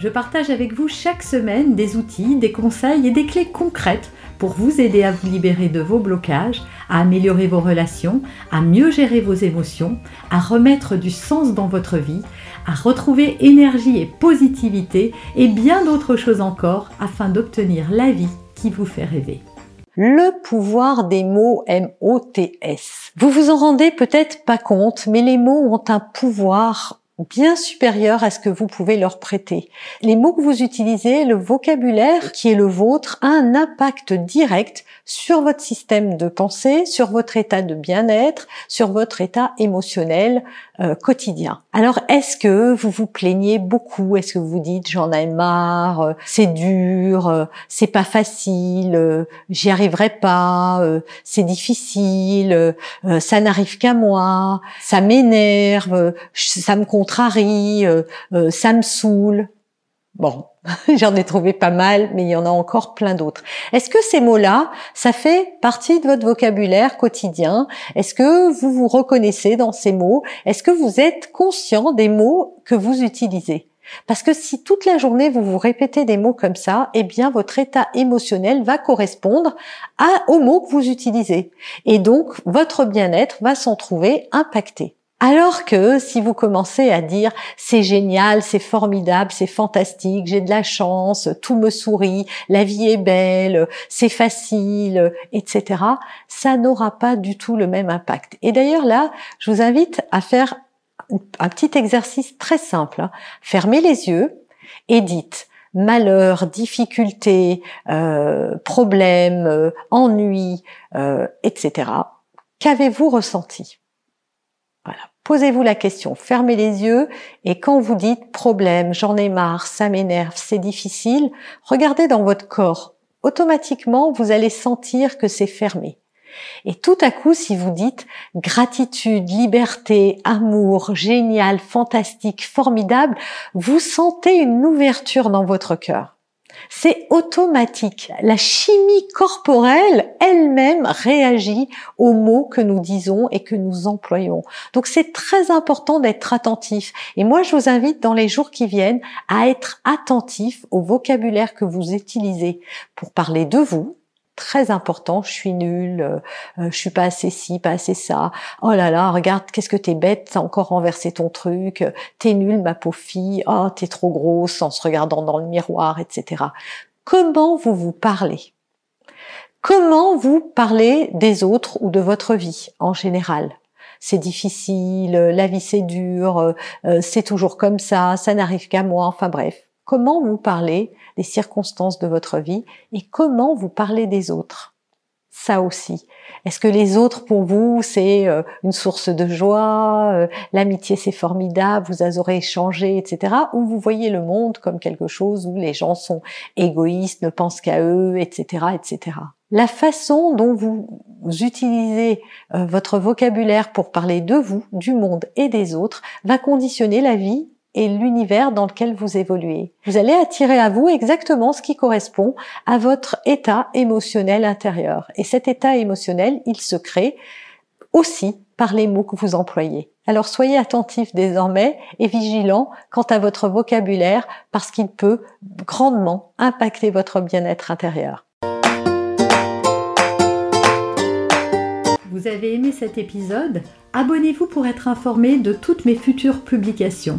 je partage avec vous chaque semaine des outils, des conseils et des clés concrètes pour vous aider à vous libérer de vos blocages, à améliorer vos relations, à mieux gérer vos émotions, à remettre du sens dans votre vie, à retrouver énergie et positivité et bien d'autres choses encore afin d'obtenir la vie qui vous fait rêver. Le pouvoir des mots M-O-T-S. Vous vous en rendez peut-être pas compte, mais les mots ont un pouvoir bien supérieur à ce que vous pouvez leur prêter. Les mots que vous utilisez, le vocabulaire qui est le vôtre, a un impact direct sur votre système de pensée, sur votre état de bien-être, sur votre état émotionnel euh, quotidien. Alors, est-ce que vous vous plaignez beaucoup? Est-ce que vous dites j'en ai marre, euh, c'est dur, euh, c'est pas facile, j'y arriverai pas, c'est difficile, ça n'arrive qu'à moi, ça m'énerve, ça me contrarie, ça me saoule Bon, j'en ai trouvé pas mal, mais il y en a encore plein d'autres. Est-ce que ces mots-là, ça fait partie de votre vocabulaire quotidien? Est-ce que vous vous reconnaissez dans ces mots? Est-ce que vous êtes conscient des mots que vous utilisez? Parce que si toute la journée vous vous répétez des mots comme ça, eh bien votre état émotionnel va correspondre à, aux mots que vous utilisez. Et donc votre bien-être va s'en trouver impacté. Alors que si vous commencez à dire c'est génial, c'est formidable, c'est fantastique, j'ai de la chance, tout me sourit, la vie est belle, c'est facile, etc., ça n'aura pas du tout le même impact. Et d'ailleurs là, je vous invite à faire un petit exercice très simple. Hein. Fermez les yeux et dites malheur, difficulté, euh, problème, euh, ennui, euh, etc. Qu'avez-vous ressenti? Posez-vous la question, fermez les yeux et quand vous dites problème, j'en ai marre, ça m'énerve, c'est difficile, regardez dans votre corps. Automatiquement, vous allez sentir que c'est fermé. Et tout à coup, si vous dites gratitude, liberté, amour, génial, fantastique, formidable, vous sentez une ouverture dans votre cœur. C'est automatique. La chimie corporelle elle-même réagit aux mots que nous disons et que nous employons. Donc c'est très important d'être attentif. Et moi, je vous invite dans les jours qui viennent à être attentif au vocabulaire que vous utilisez pour parler de vous, très important, je suis nulle, euh, euh, je suis pas assez ci, pas assez ça. Oh là là, regarde, qu'est-ce que t'es bête, t'as encore renversé ton truc, t'es nulle ma pauvre fille, oh t'es trop grosse en se regardant dans le miroir, etc. Comment vous vous parlez? Comment vous parlez des autres ou de votre vie en général? C'est difficile, la vie c'est dur, euh, c'est toujours comme ça, ça n'arrive qu'à moi, enfin bref comment vous parlez des circonstances de votre vie et comment vous parlez des autres? Ça aussi. Est-ce que les autres pour vous c'est euh, une source de joie, euh, l'amitié c'est formidable, vous aurez échangé, etc. Ou vous voyez le monde comme quelque chose où les gens sont égoïstes, ne pensent qu'à eux, etc., etc. La façon dont vous utilisez euh, votre vocabulaire pour parler de vous, du monde et des autres va conditionner la vie et l'univers dans lequel vous évoluez. Vous allez attirer à vous exactement ce qui correspond à votre état émotionnel intérieur. Et cet état émotionnel, il se crée aussi par les mots que vous employez. Alors soyez attentif désormais et vigilant quant à votre vocabulaire parce qu'il peut grandement impacter votre bien-être intérieur. Vous avez aimé cet épisode? Abonnez-vous pour être informé de toutes mes futures publications.